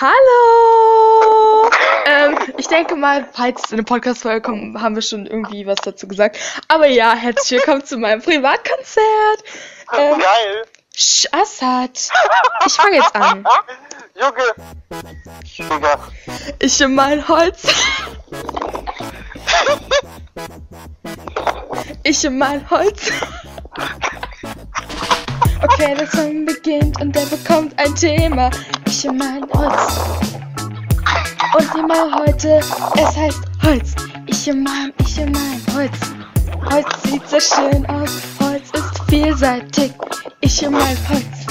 Hallo! ähm, ich denke mal, falls es in eine Podcast-Folge kommt, haben wir schon irgendwie was dazu gesagt. Aber ja, herzlich willkommen zu meinem Privatkonzert. Ähm, Geil. Sch Assad. Ich fange jetzt an. Junge. Digga. Ich in mein Holz. ich in mein Holz. Okay, der Song beginnt und der bekommt ein Thema. Ich in mein Holz. Und Thema heute, es heißt Holz. Ich in mein, ich in mein Holz. Holz sieht so schön aus. Holz ist vielseitig. Ich in mein Holz.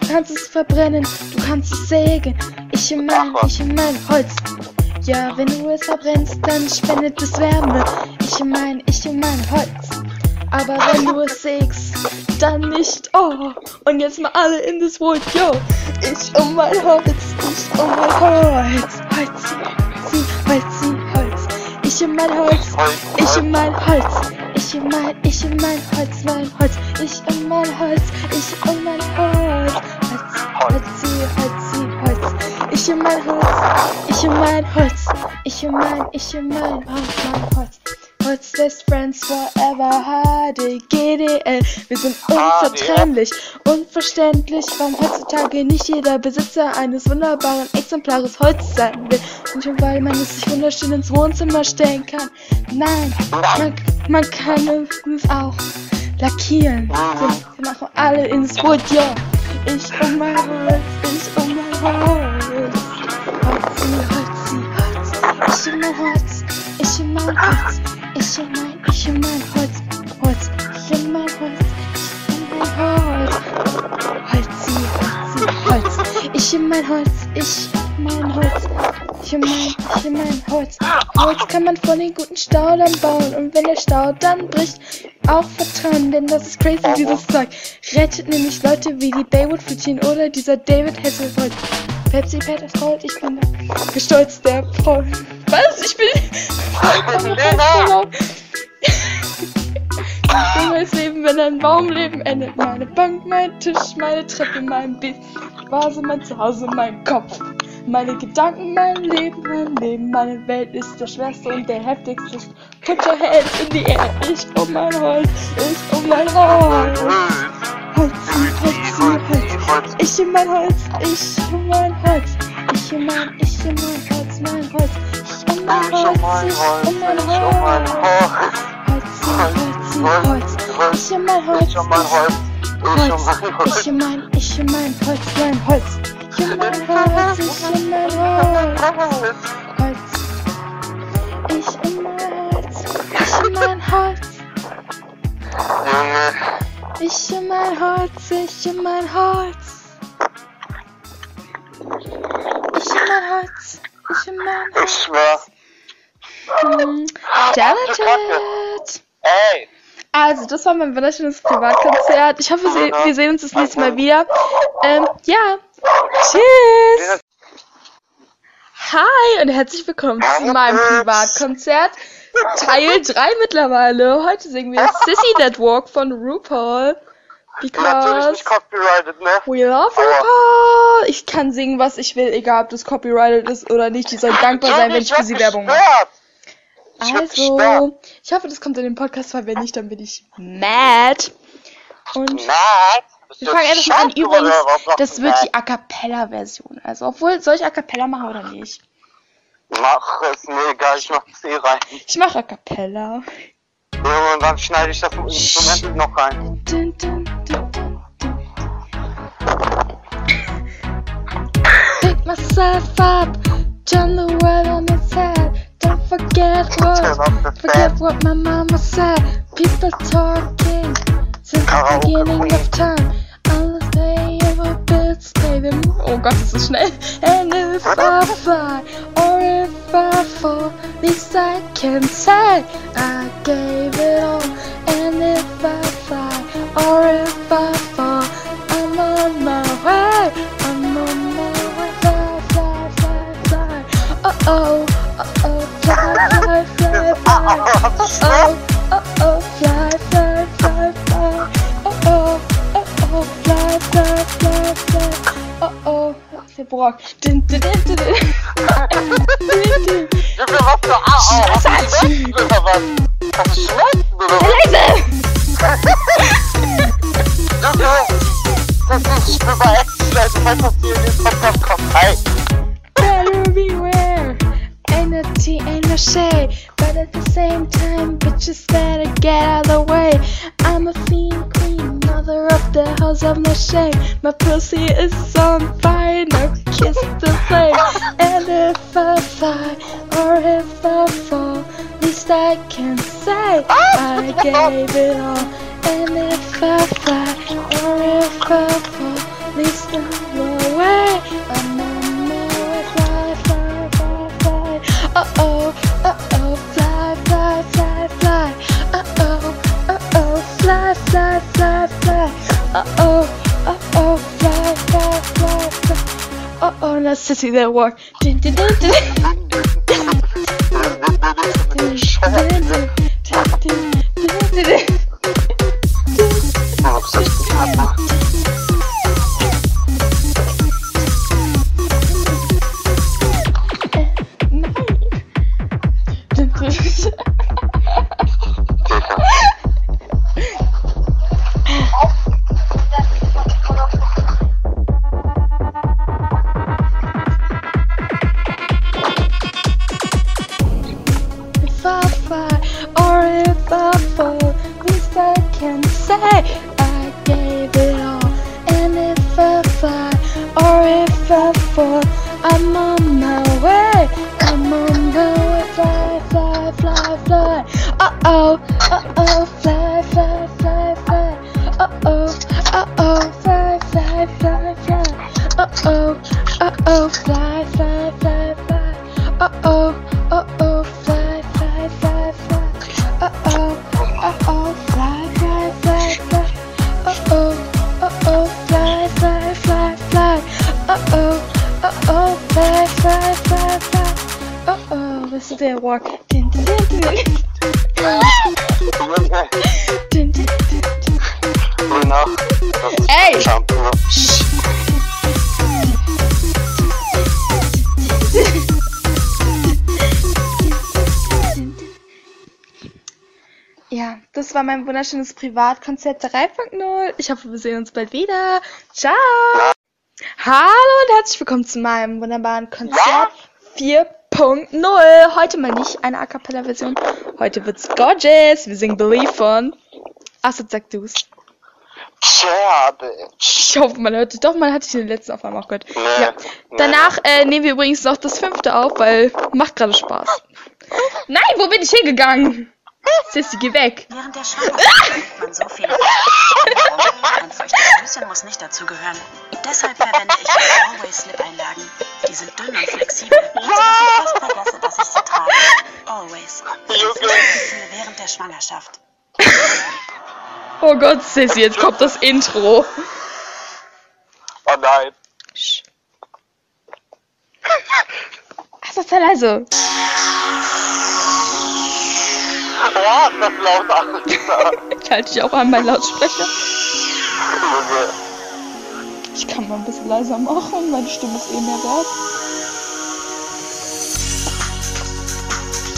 Du kannst es verbrennen, du kannst es sägen. Ich in mein, ich in mein Holz. Ja, wenn du es verbrennst, dann spendet es Wärme. Ich in mein, ich in mein Holz. Aber wenn du es sägst, dann nicht. Oh, und jetzt mal alle in das Boot, yo. Ich um mein Holz, ich um mein Holz. Holz, sie, Holz, sie, Holz. Ich um mein Holz, ich um mein Holz. Ich um mein, ich um mein Holz, mein Holz. Ich um mein Holz, ich um mein Holz. Holz, Holz, sie, Holz, sie, Holz. Ich um mein Holz, ich um mein Holz. Ich um mein, ich um mein Holz, mein Holz. Holz best friends forever, HDGDL. Wir sind unzertrennlich, unverständlich, warum heutzutage nicht jeder Besitzer eines wunderbaren Exemplares Holz sein will. Und schon weil man es sich wunderschön ins Wohnzimmer stellen kann. Nein, man, man kann es auch lackieren. Wir, machen alle ins Wood, ja. Ich um mein Holz, ich um mein Holz. Holzi, Holzi, Holz. Ich um mein Holz, ich um mein Holz. Ich schimmer, ich schimmer Holz, Holz, schimmer Holz, ich schon mein Holz. Holzi, Holzi, Holz. Ich schimmer Holz, ich. Schon mein Holz mein Holz. Ich in mein, ich in mein Holz. Holz kann man von den guten Staudern bauen. Und wenn der Stau dann bricht, auch vertrauen, denn das ist crazy, dieses Zeug. Rettet nämlich Leute wie die Baywood Fujin oder dieser David Hasselholt. Pepsi Peters Gold, ich bin der gestolzter Paul. Was? Ich bin. Junges Leben, wenn ein Baumleben endet. Meine Bank, mein Tisch, meine Treppe, mein Bett, Vase, mein Zuhause, mein Kopf. Meine Gedanken, mein Leben, mein Leben, meine Welt ist der schwerste und der heftigste. Put your hands in the air. Ich um mein Holz, ich um mein Holz. Holz, Holz, Holz. Ich um mein Holz, ich um mein Holz. Ich um mein, ich um mein Holz, mein Holz. Ich um mein Holz, ich um mein Holz. Holz, Holz, Holz. Ich um mein Holz, ich um mein Holz. Holz, ich um mein, ich um mein Holz, mein Holz. Holz, ich um mein Holz. Ich um mein Holz, ich um mein Holz. Ich um mein Holz, ich um mein Holz. Ich um mein Holz, ich um mein Holz. Ich schwör. Hm, Talented. Ey. Also, das war mein wunderschönes Privatkonzert. Ich hoffe, wir sehen uns das nächste Mal wieder. Ähm, ja. Tschüss. Hi und herzlich willkommen zu meinem Privatkonzert. Teil 3 mittlerweile. Heute singen wir Sissy That Walk von RuPaul. Because ne? we love RuPaul. Ich kann singen, was ich will, egal ob das copyrighted ist oder nicht. Die sollen dankbar sein, wenn ich für sie Werbung mache. Also, ich hoffe, das kommt in den Podcast, weil wenn nicht, dann bin ich mad. Und Nein. Wir fangen einfach mal an. Übrigens, das wird die A Cappella-Version. Also, obwohl, soll ich A Cappella machen oder nicht? Mach es mir egal, ich mach das eh rein. Ich mache A Cappella. Und dann schneide ich das Instrument noch rein. Dun, dun, dun, dun, dun. Pick myself up, turn the world on its head. Don't forget what, forget what my mama said. People talking since the beginning of time. Oh Gott, ist so schnell. And if I fly or if I fall, at least I can say I gave it all. And if I fly or if I fall, I'm on my way. I'm on my way. Fly, fly, fly, fly. Uh oh, uh oh, fly, fly, fly, fly. Oh, uh oh, fly, fly, fly, fly. Uh oh, uh oh, fly, fly, fly, c'est pour rock. Je vais energy shade, but at the same time, bitches better get out of the way. I'm a fiend the house of no shame. My pussy is on fire, no kiss the flame. And if I fly or if I fall, least I can say I gave it all. And if I fly or if I fall, least I'm away. just sitting there, war. Das ist Ey! Shampoo. Ja, das war mein wunderschönes Privatkonzert der 3.0. Ich hoffe, wir sehen uns bald wieder. Ciao! Hallo und herzlich willkommen zu meinem wunderbaren Konzert 4.0. Heute mal nicht eine A Cappella-Version. Heute wird's gorgeous. Wir singen Believe von. Achso, sag du's. Bitch. Ich hoffe, man hört. Doch, man hat dich in den letzten Aufnahmen auch gehört. Nee, Ja. nee. Danach äh, nehmen wir übrigens noch das fünfte auf, weil macht gerade Spaß. Nein, wo bin ich hingegangen? Sissy, geh weg. Während der Schwangerschaft man so Veränderungen. Ein feuchtes Höschen muss nicht dazugehören. Deshalb verwende ich die Always Slip Einlagen. Die sind dünn und flexibel, sodass ich fast vergesse, dass ich sie trage. Always. Gefühl während der Schwangerschaft. Oh Gott, Sissy, jetzt kommt das Intro. Oh nein. Sch. Ach, sei leise. Oh, ist das laut, Alter. Ich halte dich auch an meinen Lautsprecher. Ich kann mal ein bisschen leiser machen, meine Stimme ist eh mehr wert.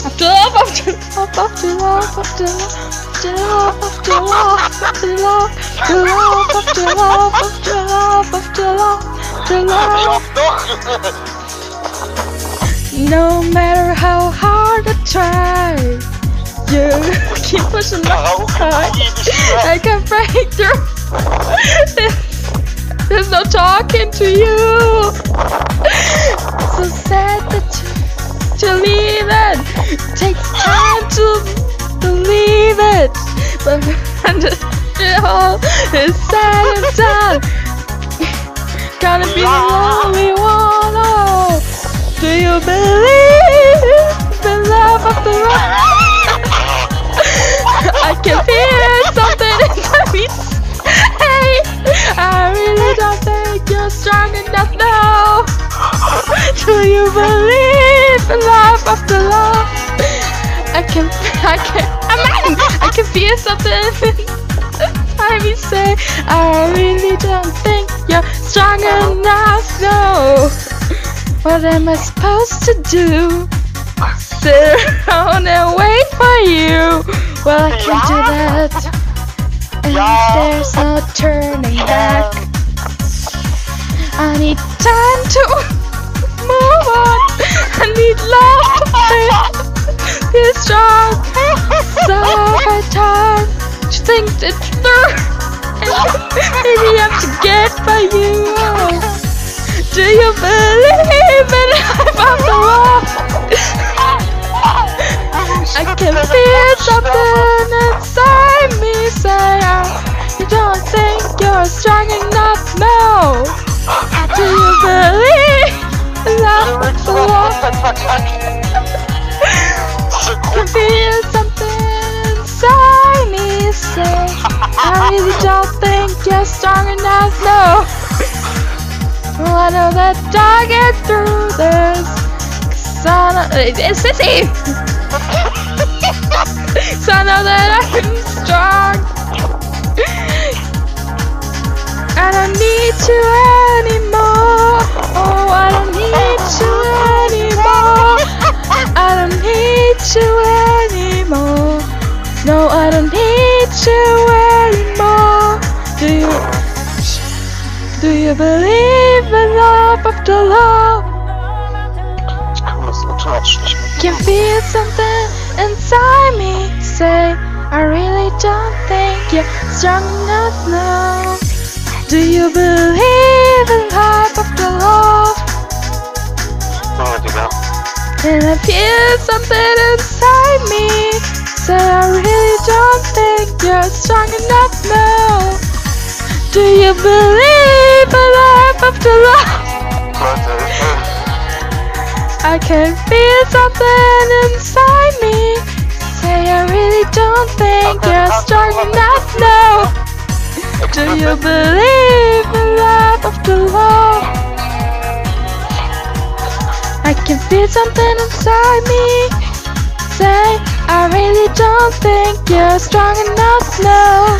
After love, after love, after love, after love. oft noch? No matter how hard I try, you keep pushing my heart. I can break through. There's no talking to you. It all is sad and done. Gotta be the only one. Oh, do you believe in love after all? I can feel something in me. Hey, I really don't think you're strong enough now. Do you believe in love after love? I can, I can, I'm in. I feel something. inside me say, I really don't think you're strong enough. No. What am I supposed to do? Sit around and wait for you. Well, I can do that. And there's no turning back. I need time to move on. I need love to be strong. So I time to think it through. Maybe I'm to get by you. Do you believe in life after all? I can feel something inside me say, you don't think you're strong enough, no. Do you believe in love? Can feel something inside me say, I really don't think you're strong enough, no. Well, I know that I'll get through this. Cause I know, it's Sissy! so I know that I'm strong. I don't need you anymore. Oh, I don't need you anymore. I don't need you anymore. No, I don't need you anymore. Do you? Do you believe in love after love? Ich kann das automatisch nicht mehr. Can feel something inside me say, I really don't think you're strong enough now. Do you believe in love after love? Junge, Digga. And I feel something you're strong enough now. Do you believe in love after love? I can feel something inside me. Say I really don't think you're strong enough now. Do you believe in love after love? I can feel something inside me. Say don't think you're strong enough now.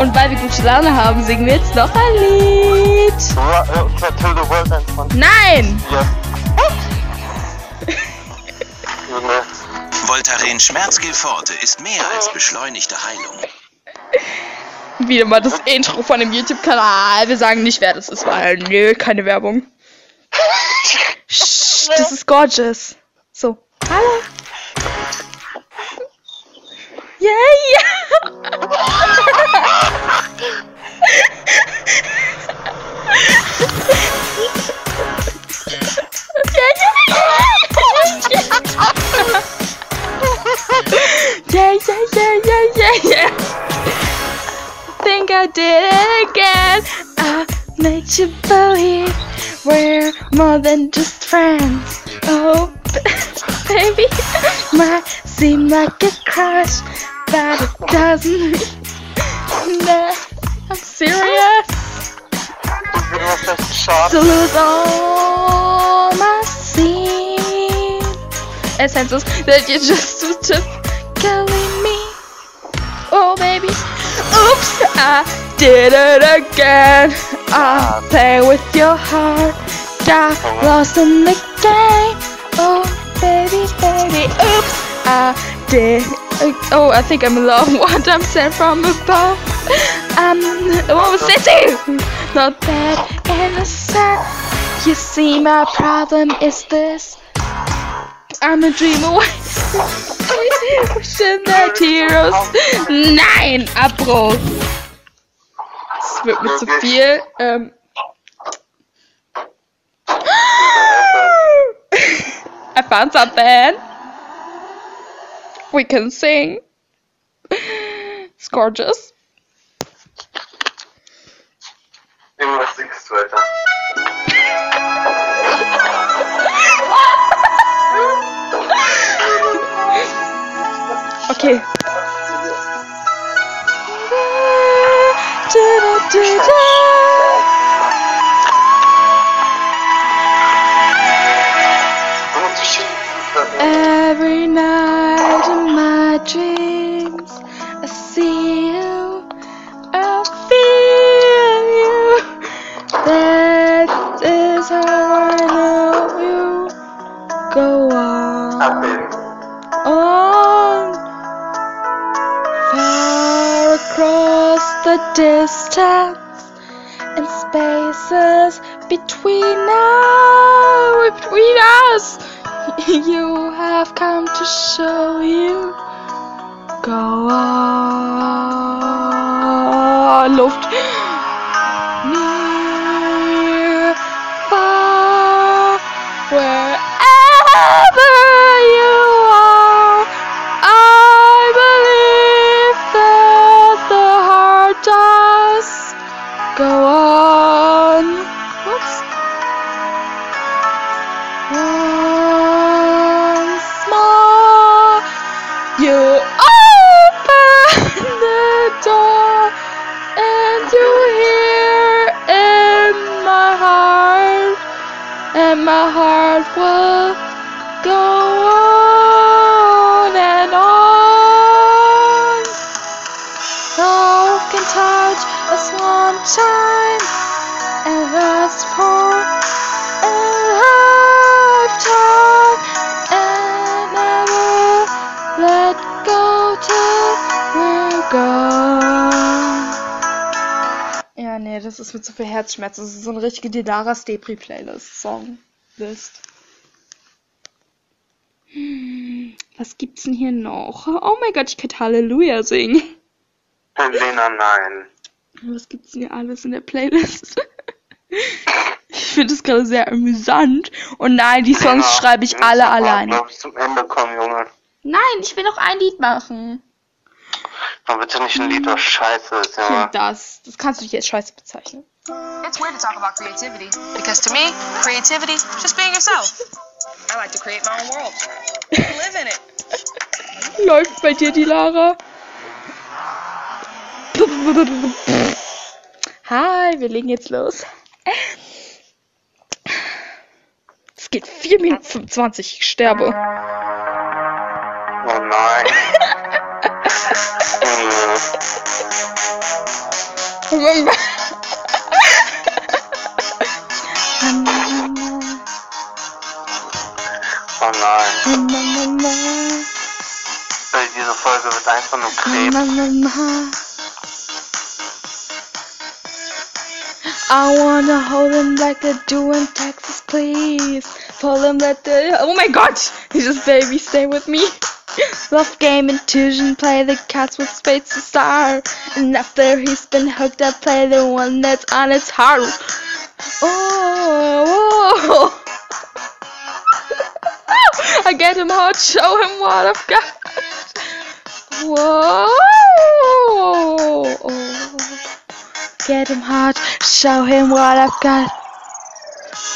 Und weil wir gute Laune haben, singen wir jetzt noch ein Lied. Nein! Junge. Voltaren Schmerzgilforte ist mehr als beschleunigte Heilung. Wieder mal das Intro von dem YouTube-Kanal. Wir sagen nicht, wer das ist, weil nö, keine Werbung. Sch, das ist gorgeous. So, hallo. Yeah, yeah, yeah, yeah, yeah, yeah, yeah. Think I did it again. I made you believe we're more than just friends. Oh, baby, might seem like a crush, but it doesn't. Nah, I'm serious. Ich bin immer schlecht Schaden. to lose all my scene. Essences that you just just killing me. Oh baby, oops, I did it again. I play with your heart, got oh, lost in the game. Oh baby, baby, oops, I did. Oh, I think I'm in love. What I'm sent from above. I'm was city, not that innocent. You see, my problem is this. I'm a dream away. That heroes. Nein, Abbruch. Es wird mir zu viel. Ähm. I found something. We can sing. It's gorgeous. Irgendwas singst du, Alter. Okay. Und die Schienen. Distance and spaces between now, between us. You have come to show you. Go on, Luft. and my heart will go on das ist mit so viel Herzschmerz. Das ist so eine richtige Dilaras Depri Playlist Song List. Hm, was gibt's denn hier noch? Oh mein Gott, ich könnte Halleluja singen. Lena, nein. Was gibt's denn hier alles in der Playlist? ich finde es gerade sehr amüsant. Und nein, die Songs Lena, schreibe ich alle alleine. zum Ende kommen, Junge. Nein, ich will noch ein Lied machen. Aber bitte nicht ein Lied, das scheiße ist, Junge. das, das kannst du nicht als scheiße bezeichnen. It's weird to talk about creativity because to me, creativity is just being yourself. I like to create my own world. Live in it. Läuft bei dir die Lara? Hi, wir legen jetzt los. Es geht 4 Minuten 25, ich sterbe. Oh nein. Junge. Oh nein. Ey, diese Folge wird einfach nur Krebs. I wanna hold him like they do in Texas, please. Pull him, let the. Oh my god! He just baby, stay with me. Love game intuition, play the cats with spades to star. And after he's been hooked up, play the one that's on its heart. Oh, whoa. Oh. I get him hot, show him what I've got. Whoa. Get him hot, show him what I've got.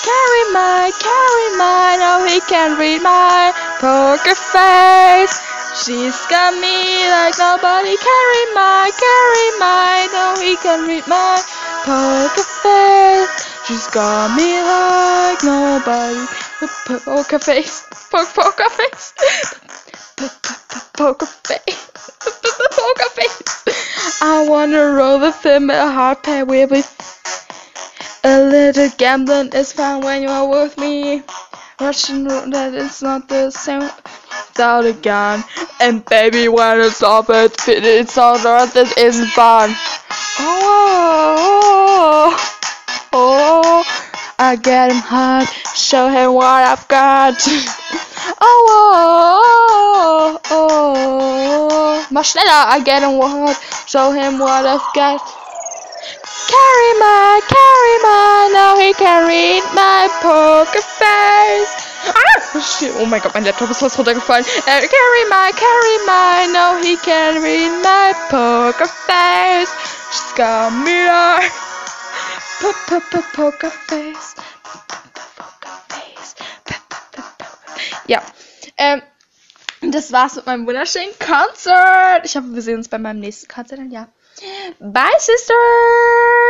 Carry my, carry mine, oh he can read my poker face. She's got me like nobody. Carry my, carry mine, oh he can read my poker face. She's got me like nobody. Poker face, poker, poker face, poker face, poker face. I wanna roll with him a hard pair with. A little gambling is fun when you are with me. Russian roulette is not the same without a gun. And baby, when it's off, it, it's all that it isn't fun. Oh, oh, oh, I get him hot, show him what I've got. Oh, oh, oh, oh. mach schneller, I get him hot, show him what I've got. Carry my, carry my, now he can read my poker face. Ah. Oh mein Gott, mein Laptop ist fast runtergefallen. Uh, carry my, carry my, now he can read my poker face. She's got me like. Poker face. Ja, ähm, das war's mit meinem wunderschönen Konzert. Ich hoffe, wir sehen uns bei meinem nächsten Konzert. Ja. Bye, Sisters!